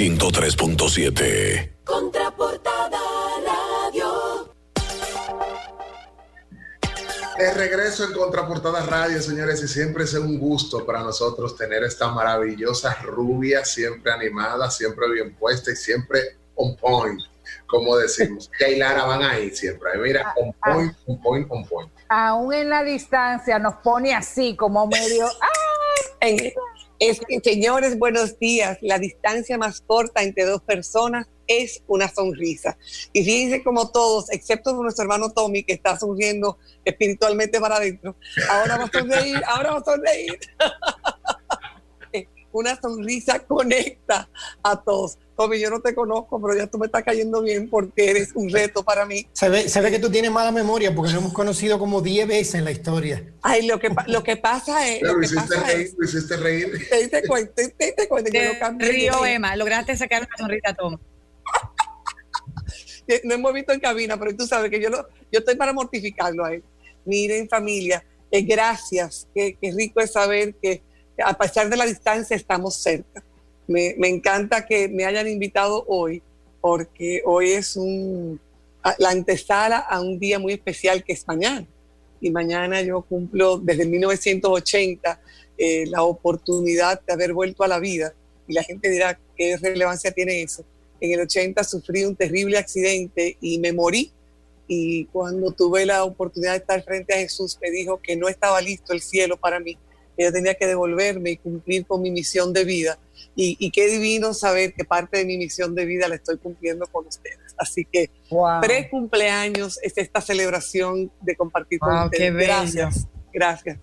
103.7. Contraportada Radio. De regreso en Contraportada Radio, señores, y siempre es un gusto para nosotros tener esta maravillosa rubia, siempre animada, siempre bien puesta y siempre on point, como decimos. y Lara van ahí siempre. Mira, on point, on point, on point. Aún en la distancia nos pone así, como medio. ¡Ay! Es que, señores, buenos días. La distancia más corta entre dos personas es una sonrisa. Y fíjense como todos, excepto nuestro hermano Tommy, que está sonriendo espiritualmente para adentro, ahora va a sonreír, ahora va a sonreír. una sonrisa conecta a todos. Tommy, yo no te conozco, pero ya tú me estás cayendo bien porque eres un reto para mí. Se ve, se ve que tú tienes mala memoria porque nos hemos conocido como 10 veces en la historia. Ay, lo que, lo que pasa es... Pero lo que hiciste pasa reír, es- lo hiciste reír. te diste cuenta, te, te diste cuenta que no cambié. Río Emma, lograste sacar una sonrisa a Tom. que no hemos visto en cabina, pero tú sabes que yo, lo, yo estoy para mortificarlo a él. Miren familia, eh, gracias, qué, qué rico es saber que a pesar de la distancia estamos cerca. Me, encanta que me hayan invitado hoy, porque hoy es la antesala a un día muy especial que es mañana. Y mañana yo cumplo desde 1980 eh, la oportunidad de haber vuelto a la vida. Y la gente dirá, ¿qué relevancia tiene eso? En el 80 sufrí un terrible accidente y me morí. Y cuando tuve la oportunidad de estar frente a Jesús, me dijo que no estaba listo el cielo para mí, yo tenía que devolverme y cumplir con mi misión de vida. Y, y qué divino saber que parte de mi misión de vida la estoy cumpliendo con ustedes. Así que Wow. pre-cumpleaños es esta celebración de compartir con Wow, ustedes. qué. Gracias, gracias.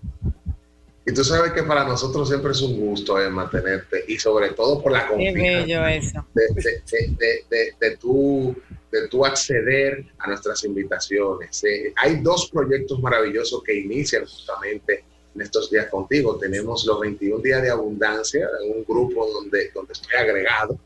Y tú sabes que para nosotros siempre es un gusto eh, mantenerte y sobre todo por la Qué confianza bello eso. de, de, de, de, de- de tú, de tú acceder a nuestras invitaciones. Eh, hay dos proyectos maravillosos que inician justamente en estos días contigo. Tenemos los 21 días de abundancia, un grupo donde, donde estoy agregado,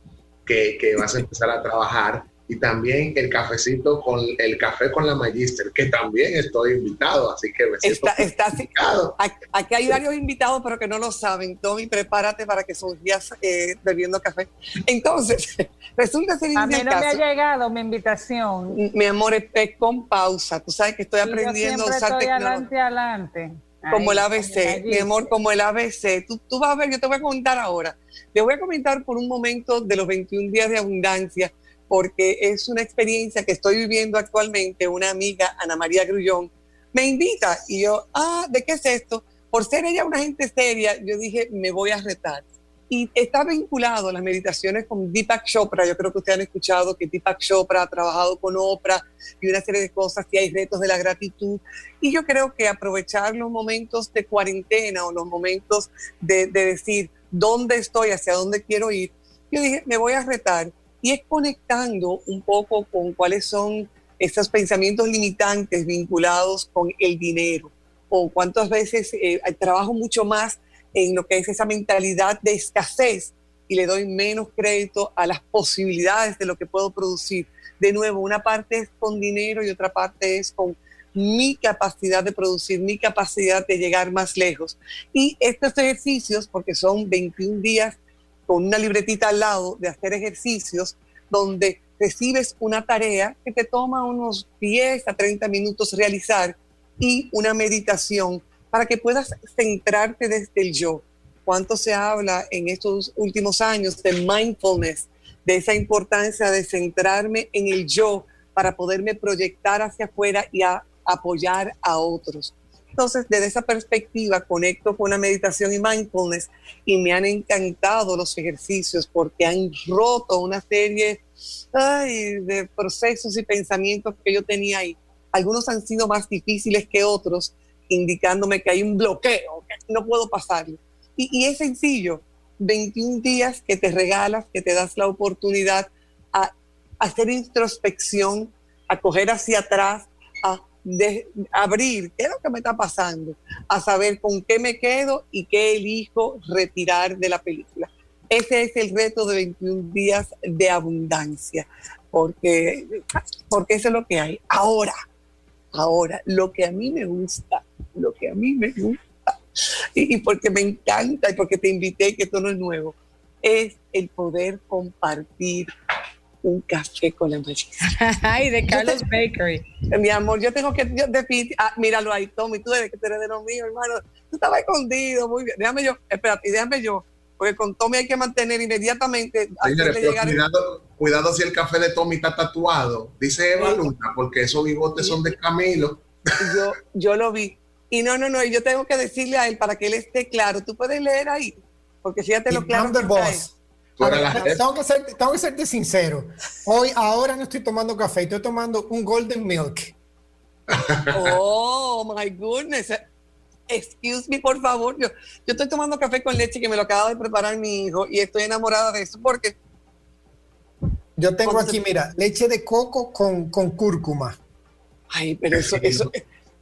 que, que vas a empezar a trabajar. Y también el cafecito con el café con la Magister, que también estoy invitado, así que me siento Está, está Aquí hay varios invitados, pero que no lo saben. Tommy, prepárate para que sonrías eh, bebiendo café. Entonces, resulta ser A mí no me caso. ha llegado mi invitación. Mi amor, es con pausa. Tú sabes que estoy Y yo aprendiendo a usar estoy tecnología. adelante, adelante. Como Ay, el ABC, mi amor, como el ABC. Tú, tú vas a ver, yo te voy a comentar ahora. Te voy a comentar por un momento de los 21 días de abundancia, porque es una experiencia que estoy viviendo actualmente. Una amiga, Ana María Grullón, me invita y yo, ah, ¿de qué es esto? Por ser ella una gente seria, yo dije, me voy a retar. Y está vinculado las meditaciones con Deepak Chopra. Yo creo que ustedes han escuchado que Deepak Chopra ha trabajado con Oprah y una serie de cosas, y hay retos de la gratitud. Y yo creo que aprovechar los momentos de cuarentena o los momentos de, de decir dónde estoy, hacia dónde quiero ir, yo dije, me voy a retar. Y es conectando un poco con cuáles son esos pensamientos limitantes vinculados con el dinero. O cuántas veces eh, trabajo mucho más en lo que es esa mentalidad de escasez y le doy menos crédito a las posibilidades de lo que puedo producir. De nuevo, una parte es con dinero y otra parte es con mi capacidad de producir, mi capacidad de llegar más lejos. Y estos ejercicios, porque son 21 días con una libretita al lado de hacer ejercicios, donde recibes una tarea que te toma unos 10 a 30 minutos realizar y una meditación para que puedas centrarte desde el yo. ¿Cuánto se habla en estos últimos años de mindfulness, de esa importancia de centrarme en el yo para poderme proyectar hacia afuera y apoyar a otros? Entonces, desde esa perspectiva, conecto con la meditación y mindfulness y me han encantado los ejercicios porque han roto una serie de procesos y pensamientos que yo tenía ahí. Algunos han sido más difíciles que otros, indicándome que hay un bloqueo, que no puedo pasarlo. Y, es sencillo, 21 días que te regalas, que te das la oportunidad a, hacer introspección, a coger hacia atrás, a abrir qué es lo que me está pasando, a saber con qué me quedo y qué elijo retirar de la película. Ese es el reto de 21 días de abundancia, porque, porque eso es lo que hay. Ahora, ahora, lo que a mí me gusta, lo que a mí me gusta, y, y porque me encanta y porque te invité, que esto no es nuevo. es el poder compartir un café con la Magister. Ay, de Carlos Bakery. Mi amor, yo tengo que, yo, definitivamente- ah, míralo ahí, Tommy, tú eres que eres de lo mío, hermano. Tú estabas escondido, muy bien. Déjame yo, espérate, déjame yo, porque con Tommy hay que mantener inmediatamente, Señores, llegar. cuidado, cuidado si el café de Tommy está tatuado. Dice Eva Sí. Luna, porque esos bigotes son de Camilo. Yo, yo lo vi. Y no, no, no, y yo tengo que decirle a él para que él esté claro. Tú puedes leer ahí, porque fíjate lo claro que boss. Ver, la tengo, que ser, tengo que serte sincero. Hoy, ahora no estoy tomando café, estoy tomando un golden milk. Oh, my goodness. Excuse me, por favor. Yo, yo estoy tomando café con leche que me lo acaba de preparar mi hijo y estoy enamorada de eso porque Yo tengo ¿Cómo aquí, se- mira, leche de coco con, con cúrcuma. Ay, pero eso, eso.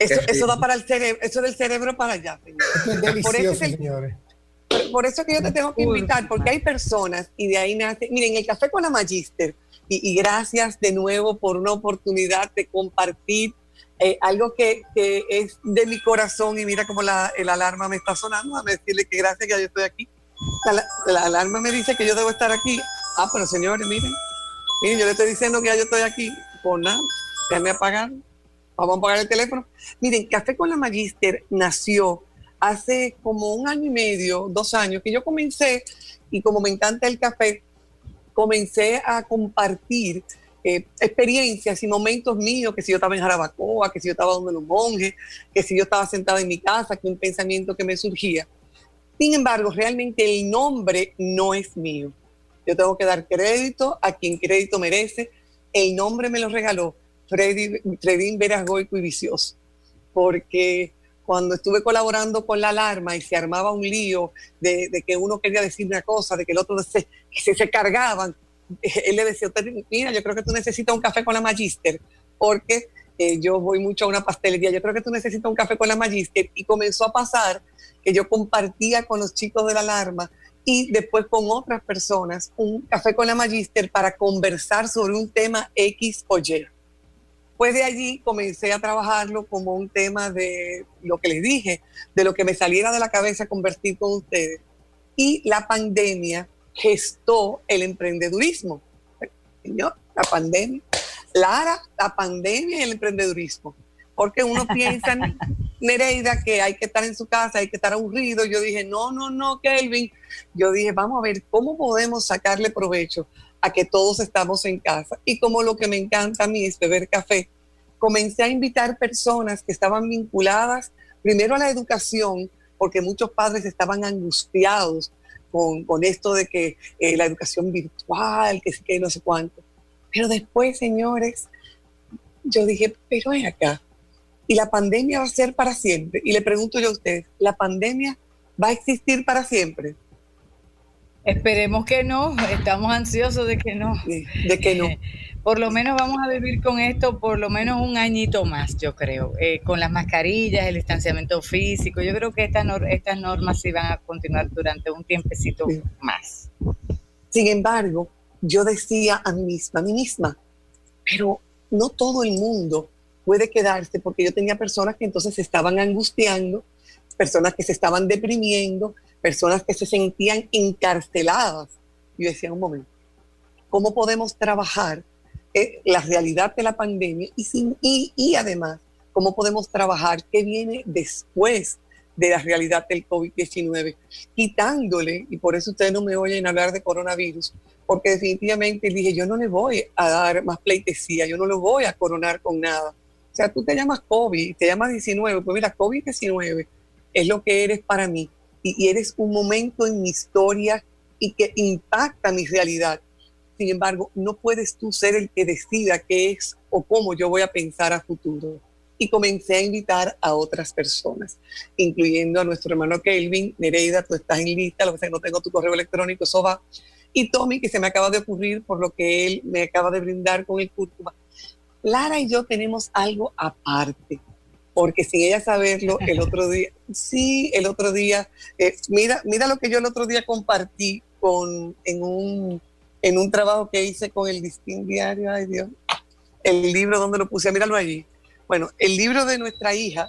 Eso, eso da para el cerebro, eso del cerebro para allá, señor. Esto es Por eso es el- señores. Por, por eso que yo te tengo que invitar, porque hay personas y de ahí nace. Miren, el café con la Magister, y, y gracias de nuevo por una oportunidad de compartir eh, algo que, que es de mi corazón. Y mira cómo la, el alarma me está sonando. A decirle que gracias que yo estoy aquí. La, la alarma me dice que yo debo estar aquí. Ah, pero señores, miren, miren, yo le estoy diciendo que ya yo estoy aquí. Por nada, déjame apagar. Vamos a apagar el teléfono. Miren, Café con la Magister nació hace como un año y medio, dos años, que yo comencé, y como me encanta el café, comencé a compartir eh, experiencias y momentos míos, que si yo estaba en Jarabacoa, que si yo estaba donde los monjes, que si yo estaba sentada en mi casa, que un pensamiento que me surgía. Sin embargo, realmente el nombre no es mío. Yo tengo que dar crédito a quien crédito merece. El nombre me lo regaló Freddy, Fredín Veras Goico y Vicioso, porque cuando estuve colaborando con la alarma y se armaba un lío de, que uno quería decir una cosa, de que el otro se, se, se cargaban, él le decía, "Usted, mira, yo creo que tú necesitas un café con la Magister, porque eh, yo voy mucho a una pastelería, yo creo que tú necesitas un café con la Magister, y comenzó a pasar que yo compartía con los chicos de la alarma y después con otras personas un café con la Magister para conversar sobre un tema X o Y. Pues de allí comencé a trabajarlo como un tema de lo que les dije, de lo que me saliera de la cabeza convertir con ustedes. Y la pandemia gestó el emprendedurismo. Señor, la pandemia. Lara, la pandemia y el emprendedurismo. Porque uno piensa, Nereida, que hay que estar en su casa, hay que estar aburrido. Yo dije, no, no, no, Kelvin. Yo dije, vamos a ver cómo podemos sacarle provecho a que todos estamos en casa. Y como lo que me encanta a mí es beber café, comencé a invitar personas que estaban vinculadas primero a la educación, porque muchos padres estaban angustiados con, con esto de que eh, la educación virtual, que que no sé cuánto. Pero después, señores, yo dije, pero es acá. Y la pandemia va a ser para siempre. Y le pregunto yo a ustedes, ¿la pandemia va a existir para siempre? Esperemos que no, estamos ansiosos de que no. ¿De, que no? Por lo menos vamos a vivir con esto por lo menos un añito más, yo creo, eh, con las mascarillas, el distanciamiento físico. Yo creo que estas nor- estas normas sí van a continuar durante un tiempecito Sí. más. Sin embargo, yo decía a mí misma, a mí misma, pero no todo el mundo puede quedarse porque yo tenía personas que entonces se estaban angustiando, personas que se estaban deprimiendo, personas que se sentían encarceladas. Yo decía, un momento, ¿cómo podemos trabajar eh, la realidad de la pandemia y, sin, y, y además, cómo podemos trabajar qué viene después de la realidad del COVID-19, quitándole, y por eso ustedes no me oyen hablar de coronavirus, porque definitivamente dije, yo no le voy a dar más pleitesía, yo no lo voy a coronar con nada. O sea, tú te llamas COVID, te llamas 19, pues mira, COVID-19 es lo que eres para mí y, eres un momento en mi historia y que impacta mi realidad. Sin embargo, no puedes tú ser el que decida qué es o cómo yo voy a pensar a futuro. Y comencé a invitar a otras personas, incluyendo a nuestro hermano Kelvin, Nereida, tú estás en lista, lo que que no tengo tu correo electrónico, eso va. Y Tommy, que se me acaba de ocurrir por lo que él me acaba de brindar con el cúrcuma. Lara y yo tenemos algo aparte, porque sin ella saberlo, el otro día, sí, el otro día, eh, mira, mira lo que yo el otro día compartí con, en, un, en un trabajo que hice con el Distin Diario, ay Dios, el libro donde lo puse, míralo allí. Bueno, el libro de nuestra hija,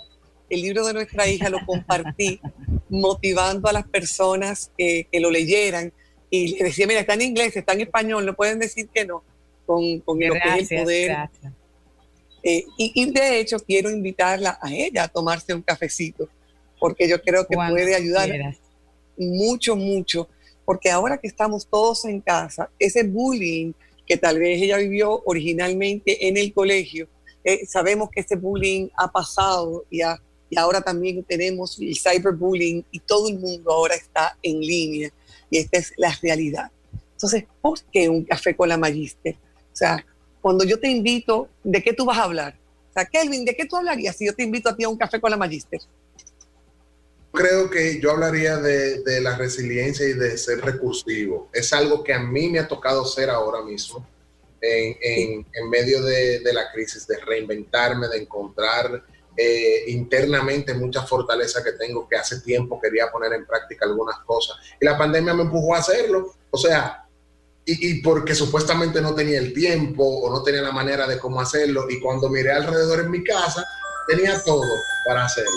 el libro de nuestra hija lo compartí motivando a las personas que, que lo leyeran y le decía, mira, está en inglés, está en español, no pueden decir que no, con, con lo que es el poder. Eh, y, y, de hecho quiero invitarla a ella a tomarse un cafecito, porque yo creo que puede ayudar mucho, mucho, porque ahora que estamos todos en casa, ese bullying que tal vez ella vivió originalmente en el colegio, eh, sabemos que ese bullying ha pasado y, y ahora también tenemos el cyberbullying y todo el mundo ahora está en línea y esta es la realidad. Entonces, ¿por qué un café con la Magister? O sea, cuando yo te invito, ¿de qué tú vas a hablar? O sea, Kelvin, ¿de qué tú hablarías si yo te invito a ti a un café con la Magister? Creo que yo hablaría de, de la resiliencia y de ser recursivo. Es algo que a mí me ha tocado ser ahora mismo en, en, medio de, de, la crisis, de reinventarme, de encontrar eh, internamente mucha fortaleza que tengo, que hace tiempo quería poner en práctica algunas cosas. Y la pandemia me empujó a hacerlo. O sea, y, y, porque supuestamente no tenía el tiempo o no tenía la manera de cómo hacerlo. Y cuando miré alrededor en mi casa, tenía todo para hacerlo.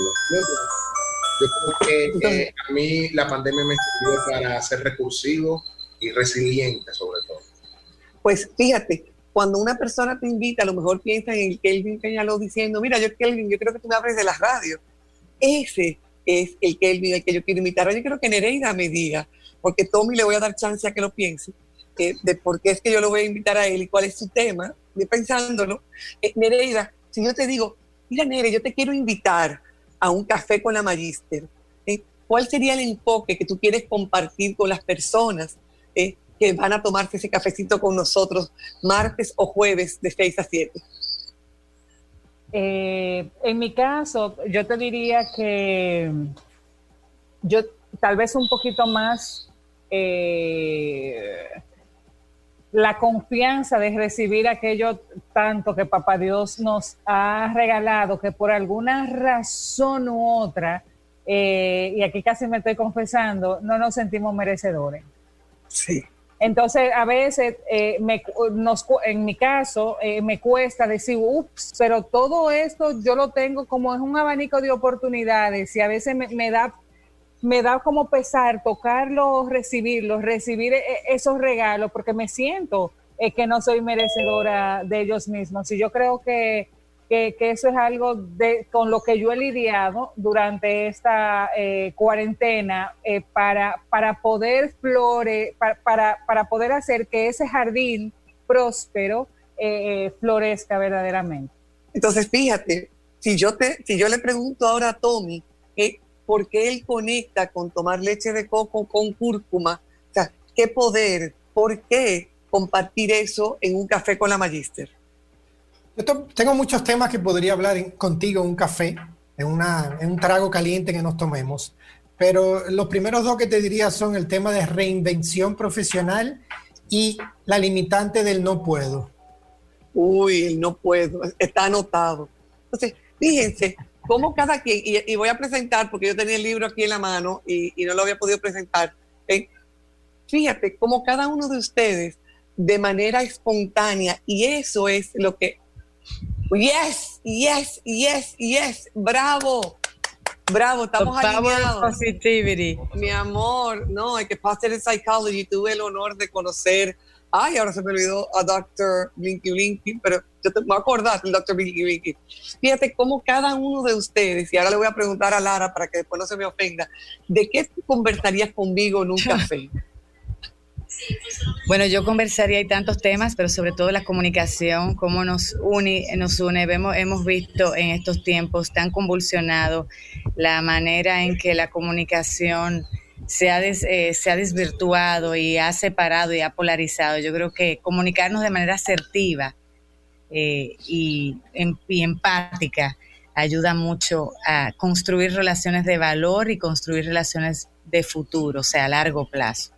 Yo creo que eh, a mí la pandemia me sirvió para ser recursivo y resiliente sobre todo. Pues fíjate, cuando una persona te invita, a lo mejor piensa en el Kelvin Peñaló diciendo, mira, yo Kelvin, yo creo que tú me abres de las radios. Ese es el Kelvin al que yo quiero invitar. Yo quiero que Nereida me diga, porque Tommy le voy a dar chance a que lo piense, eh, de por qué es que yo lo voy a invitar a él y cuál es su tema, de pensándolo. Eh, Nereida, si yo te digo, mira Nereida, yo te quiero invitar a un café con la Magister, ¿eh? ¿cuál sería el enfoque que tú quieres compartir con las personas? ¿eh? que van a tomarse ese cafecito con nosotros martes o jueves de 6 a 7? Eh, en mi caso, yo te diría que yo tal vez un poquito más la confianza de recibir aquello tanto que Papá Dios nos ha regalado, que por alguna razón u otra, eh, y aquí casi me estoy confesando, no nos sentimos merecedores. Sí. Entonces, a veces, eh, me, nos, en mi caso, eh, me cuesta decir, ups, pero todo esto yo lo tengo como es un abanico de oportunidades y a veces me, me da me da como pesar tocarlos, recibirlos, recibir e, e, esos regalos, porque me siento eh, que no soy merecedora de ellos mismos. Y yo creo que que, eso es algo de, con lo que yo he lidiado durante esta eh, cuarentena eh, para, para poder flore, para, para, poder hacer que ese jardín próspero eh, florezca verdaderamente. Entonces, fíjate, si yo, te, si yo le pregunto ahora a Tommy por qué él conecta con tomar leche de coco con cúrcuma, o sea, qué poder, por qué compartir eso en un café con la Magister. Yo tengo muchos temas que podría hablar contigo en un café, en, una, en un trago caliente que nos tomemos, pero los primeros dos que te diría son el tema de reinvención profesional y la limitante del no puedo. Uy, el no puedo, está anotado. Entonces, fíjense, cómo cada quien, y, voy a presentar, porque yo tenía el libro aquí en la mano y, no lo había podido presentar. Eh, fíjate, cómo cada uno de ustedes, de manera espontánea, y eso es lo que Yes, yes, yes, yes. Bravo. Bravo, estamos alineados. Positivity. Mi amor, no, hay que Positive Psychology. Tuve el honor de conocer. Ay, ahora se me olvidó a Dr. Blinky Blinky, pero yo te voy a acordar del Dr. Blinky Blinky. Fíjate cómo cada uno de ustedes, y ahora le voy a preguntar a Lara para que después no se me ofenda, ¿de qué conversarías conmigo en un café? Bueno, yo conversaría hay tantos temas, pero sobre todo la comunicación, cómo nos une, nos une. Vemos, hemos visto en estos tiempos tan convulsionados la manera en que la comunicación se ha, eh, se ha desvirtuado y ha separado y ha polarizado. Yo creo que comunicarnos de manera asertiva eh, y, y empática ayuda mucho a construir relaciones de valor y construir relaciones de futuro, o sea, a largo plazo.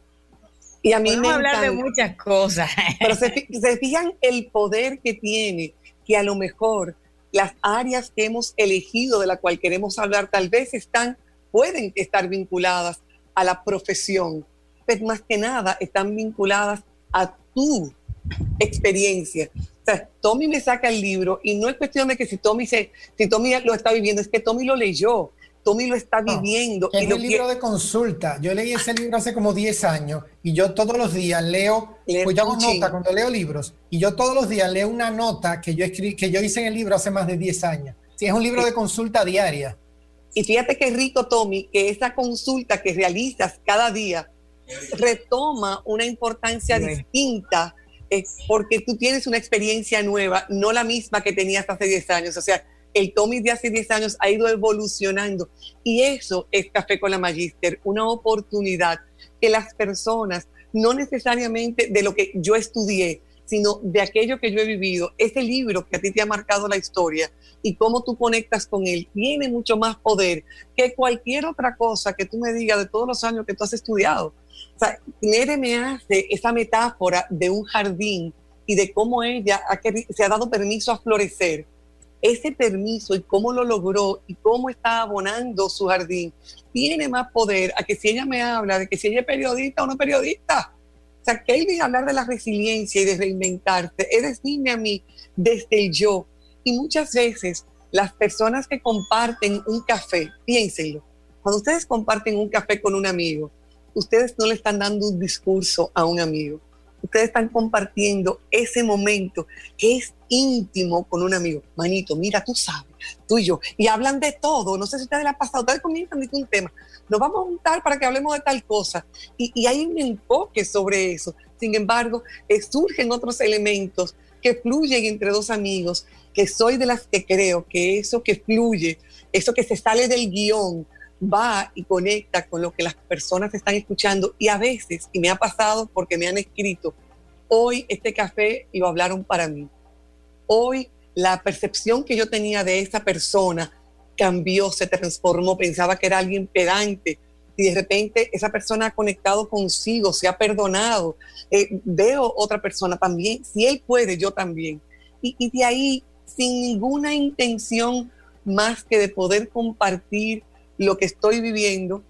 Y a mí me hablar de muchas cosas. Pero se, fijan el poder que tiene, que a lo mejor las áreas que hemos elegido de la cual queremos hablar tal vez están, pueden estar vinculadas a la profesión, pero más que nada están vinculadas a tu experiencia. O sea, Tommy me saca el libro y no es cuestión de que si Tommy, se, si Tommy lo está viviendo, es que Tommy lo leyó. Tommy lo está viviendo. es un libro de consulta. Yo leí ese libro hace como 10 años y yo todos los días leo, pues yo hago nota cuando leo libros y yo todos los días leo una nota que yo escribí, que yo hice en el libro hace más de 10 años. Sí, es un libro de consulta diaria. Y fíjate qué rico, Tommy, que esa consulta que realizas cada día retoma una importancia distinta eh, porque tú tienes una experiencia nueva, no la misma que tenías hace 10 años. O sea, el Tommy de hace 10 años ha ido evolucionando. Y eso es Café con la Magister, una oportunidad que las personas, no necesariamente de lo que yo estudié, sino de aquello que yo he vivido, ese libro que a ti te ha marcado la historia y cómo tú conectas con él, tiene mucho más poder que cualquier otra cosa que tú me digas de todos los años que tú has estudiado. O sea, Nere me hace esa metáfora de un jardín y de cómo ella se ha dado permiso a florecer ese permiso y cómo lo logró y cómo está abonando su jardín, tiene más poder a que si ella me habla de que si ella es periodista o no periodista. Sea, a hablar de la resiliencia y de reinventarse, es decirme a mí desde el yo. Y muchas veces las personas que comparten un café, piénsenlo, cuando ustedes comparten un café con un amigo, ustedes no le están dando un discurso a un amigo, ustedes están compartiendo ese momento que es íntimo con un amigo. Manito, mira, tú sabes, tú y yo. Y hablan de todo. No sé si ustedes le ha pasado. Ustedes comienzan de un tema. Nos vamos a juntar para que hablemos de tal cosa. Y, hay un enfoque sobre eso. Sin embargo, eh, surgen otros elementos que fluyen entre dos amigos, que soy de las que creo que eso que fluye, eso que se sale del guion, va y conecta con lo que las personas están escuchando y a veces, y me ha pasado porque me han escrito, hoy este café lo hablaron para mí. Hoy la percepción que yo tenía de esa persona cambió, se transformó, pensaba que era alguien pedante y de repente esa persona ha conectado consigo, se ha perdonado, eh, veo otra persona también, si él puede, yo también. Y, de ahí, sin ninguna intención más que de poder compartir lo que estoy viviendo,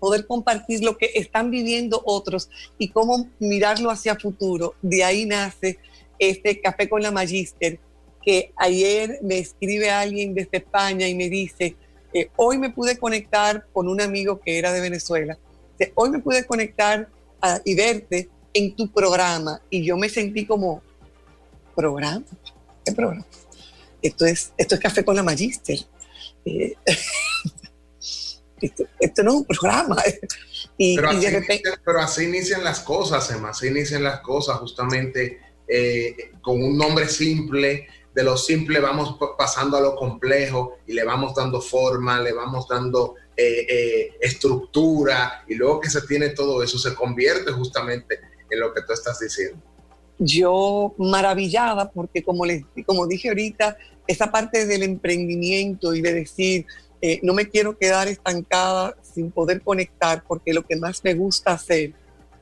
poder compartir lo que están viviendo otros y cómo mirarlo hacia futuro. De ahí nace este Café con la Magister, que ayer me escribe alguien desde España y me dice, eh, hoy me pude conectar con un amigo que era de Venezuela, hoy me pude conectar ah, y verte en tu programa y yo me sentí como, ¿programa? ¿Qué programa? Esto es, esto es Café con la Magister. Eh, esto, no es un programa. Y, pero, así inician, las cosas, Emma, así inician las cosas justamente eh, con un nombre simple, de lo simple vamos pasando a lo complejo y le vamos dando forma, le vamos dando eh, eh, estructura y luego que se tiene todo eso se convierte justamente en lo que tú estás diciendo. Yo maravillada porque como, les, como dije ahorita, esa parte del emprendimiento y de decir, eh, no me quiero quedar estancada sin poder conectar, porque lo que más me gusta hacer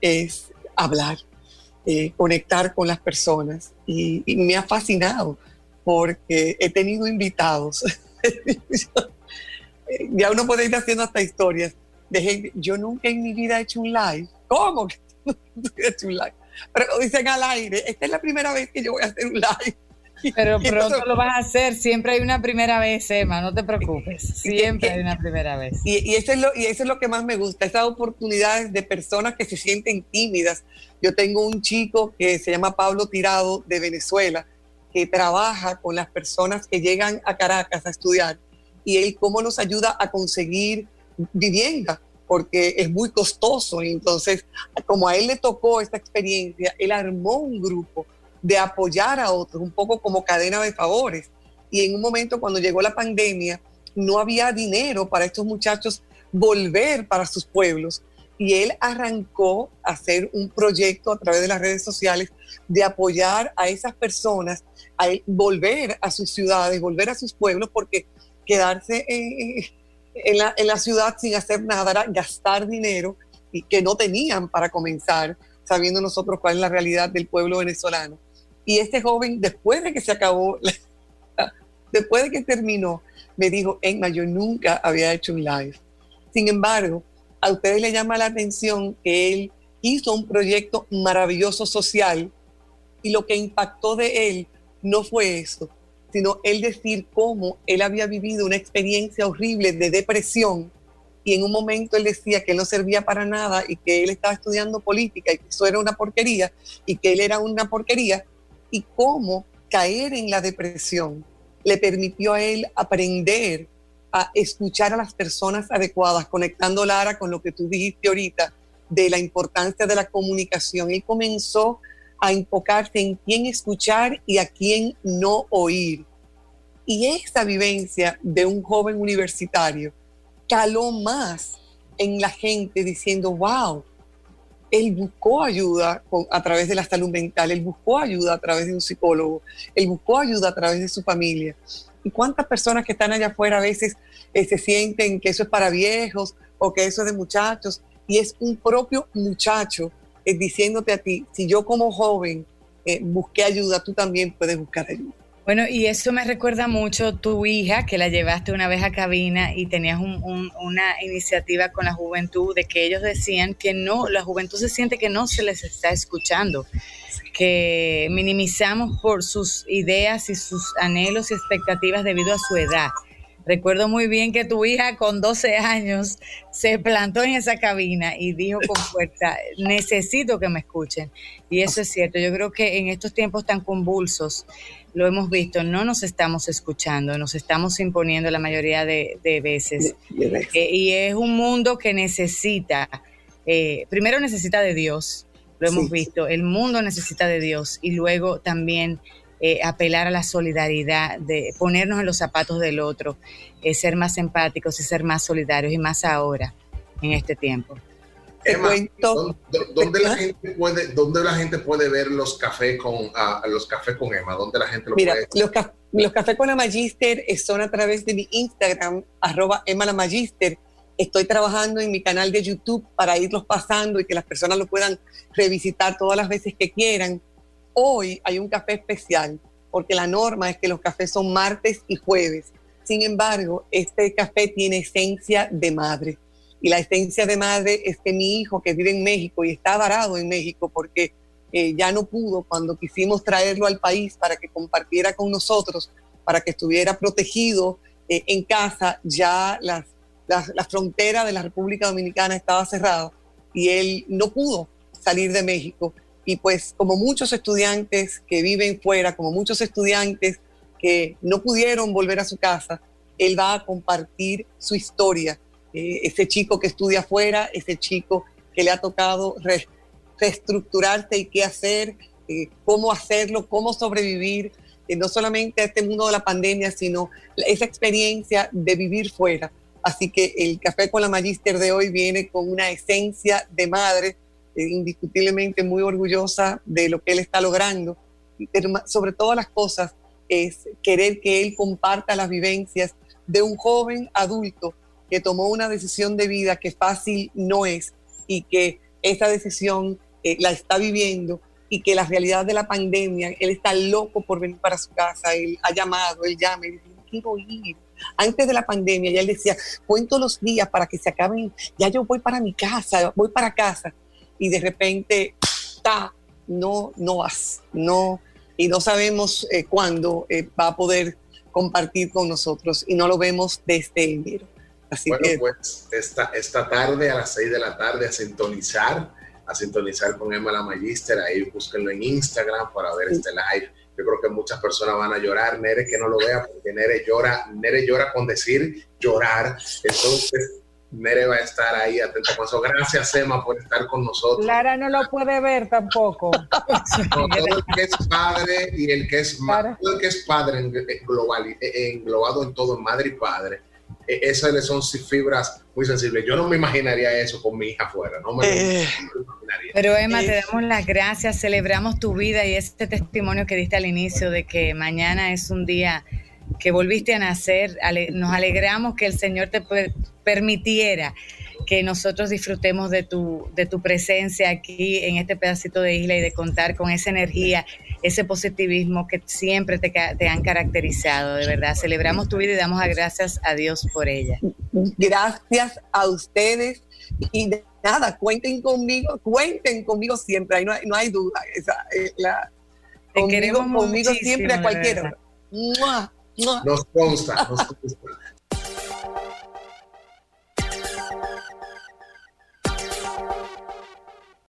es hablar, conectar con las personas. Y, me ha fascinado porque he tenido invitados. ya uno puede ir haciendo hasta historias de gente. Yo nunca en mi vida he hecho un live. ¿Cómo que he hecho un live? Pero dicen al aire, esta es la primera vez que yo voy a hacer un live. Pero pronto lo vas a hacer, siempre hay una primera vez, Emma, no te preocupes, siempre hay una primera vez. Y, eso es lo, y eso es lo que más me gusta, esas oportunidades de personas que se sienten tímidas. Yo tengo un chico que se llama Pablo Tirado de Venezuela, que trabaja con las personas que llegan a Caracas a estudiar y él cómo nos ayuda a conseguir vivienda porque es muy costoso. Entonces, como a él le tocó esta experiencia, él armó un grupo de apoyar a otros, un poco como cadena de favores. Y en un momento cuando llegó la pandemia, no había dinero para estos muchachos volver para sus pueblos. Y él arrancó a hacer un proyecto a través de las redes sociales de apoyar a esas personas a volver a sus ciudades, volver a sus pueblos, porque quedarse en, la, en la ciudad sin hacer nada era gastar dinero y que no tenían para comenzar, sabiendo nosotros cuál es la realidad del pueblo venezolano. Y este joven, después de que se acabó, después de que terminó, me dijo, Emma, yo nunca había hecho un live. Sin embargo, a ustedes les llama la atención que él hizo un proyecto maravilloso social y lo que impactó de él no fue eso, sino él decir cómo él había vivido una experiencia horrible de depresión y en un momento él decía que él no servía para nada y que él estaba estudiando política y que eso era una porquería y que él era una porquería y cómo caer en la depresión le permitió a él aprender a escuchar a las personas adecuadas, conectando Lara con lo que tú dijiste ahorita de la importancia de la comunicación. Él comenzó a enfocarse en quién escuchar y a quién no oír. Y esa vivencia de un joven universitario caló más en la gente diciendo, wow, él buscó ayuda a través de la salud mental, él buscó ayuda a través de un psicólogo, él buscó ayuda a través de su familia. ¿Y cuántas personas que están allá afuera a veces eh, se sienten que eso es para viejos o que eso es de muchachos? Y es un propio muchacho eh, diciéndote a ti, si yo como joven eh, busqué ayuda, tú también puedes buscar ayuda. Bueno, y eso me recuerda mucho tu hija, que la llevaste una vez a cabina y tenías una iniciativa con la juventud de que ellos decían que no, la juventud se siente que no se les está escuchando, que minimizamos por sus ideas y sus anhelos y expectativas debido a su edad. Recuerdo muy bien que tu hija con 12 años se plantó en esa cabina y dijo con fuerza, necesito que me escuchen. Y eso es cierto. Yo creo que en estos tiempos tan convulsos, lo hemos visto, no nos estamos escuchando, nos estamos imponiendo la mayoría de, veces. Eh, y es un mundo que necesita, eh, primero necesita de Dios, lo hemos visto, el mundo necesita de Dios y luego también eh, apelar a la solidaridad, de ponernos en los zapatos del otro, eh, ser más empáticos y ser más solidarios y más ahora, en este tiempo. Emma, ¿dónde, la gente puede, ¿dónde la gente puede ver los cafés con, los cafés con Emma? ¿Dónde la gente lo Mira, puede los, los cafés con la Magister son a través de mi Instagram, arroba Emma la Magister. Estoy trabajando en mi canal de YouTube para irlos pasando y que las personas lo puedan revisitar todas las veces que quieran. Hoy hay un café especial porque la norma es que los cafés son martes y jueves. Sin embargo, este café tiene esencia de madre. Y la esencia de madre es que mi hijo, que vive en México y está varado en México porque eh, ya no pudo cuando quisimos traerlo al país para que compartiera con nosotros, para que estuviera protegido eh, en casa, ya la frontera de la República Dominicana estaba cerrada y él no pudo salir de México y pues como muchos estudiantes que viven fuera, como muchos estudiantes que no pudieron volver a su casa, él va a compartir su historia. Eh, ese chico que estudia afuera, ese chico que le ha tocado reestructurarse y qué hacer, eh, cómo hacerlo, cómo sobrevivir, eh, no solamente a este mundo de la pandemia, sino esa experiencia de vivir fuera. Así que el café con la Magister de hoy viene con una esencia de madre indiscutiblemente muy orgullosa de lo que él está logrando, pero sobre todas las cosas es querer que él comparta las vivencias de un joven adulto que tomó una decisión de vida que fácil no es y que esa decisión eh, la está viviendo y que la realidad de la pandemia, él está loco por venir para su casa, él ha llamado, él llama y dice, quiero ir. Antes de la pandemia, ya él decía, cuento los días para que se acaben, ya yo voy para mi casa, voy para casa y de repente, ta, no, no vas, no, y no sabemos eh, cuándo eh, va a poder compartir con nosotros y no lo vemos desde enero. Así bueno, pues esta, esta tarde a las 6 de la tarde a sintonizar, a sintonizar con Emma la Magister, ahí búsquenlo en Instagram para ver este live. Yo creo que muchas personas van a llorar, Nere que no lo vea, porque Nere llora, Nere llora con decir llorar. Entonces, Mere va a estar ahí atenta con eso. Gracias, Emma, por estar con nosotros. Lara no lo puede ver tampoco. todo el que es padre y el que es, todo el que es padre global, englobado en todo, madre y padre, e, esas son fibras muy sensibles. Yo no me imaginaría eso con mi hija afuera, no me, eh. imaginaría. Pero Emma, te damos las gracias, celebramos tu vida y este testimonio que diste al inicio de que mañana es un día que volviste a nacer. Nos alegramos que el Señor te permitiera que nosotros disfrutemos de tu, de tu presencia aquí en este pedacito de isla y de contar con esa energía, ese positivismo que siempre te, te han caracterizado, de verdad. Celebramos tu vida y damos gracias a Dios por ella. Gracias a ustedes y nada, cuenten conmigo, cuenten conmigo siempre, no hay, no hay duda. Esa, la, te queremos conmigo siempre a cualquier hora. Nos consta, nos.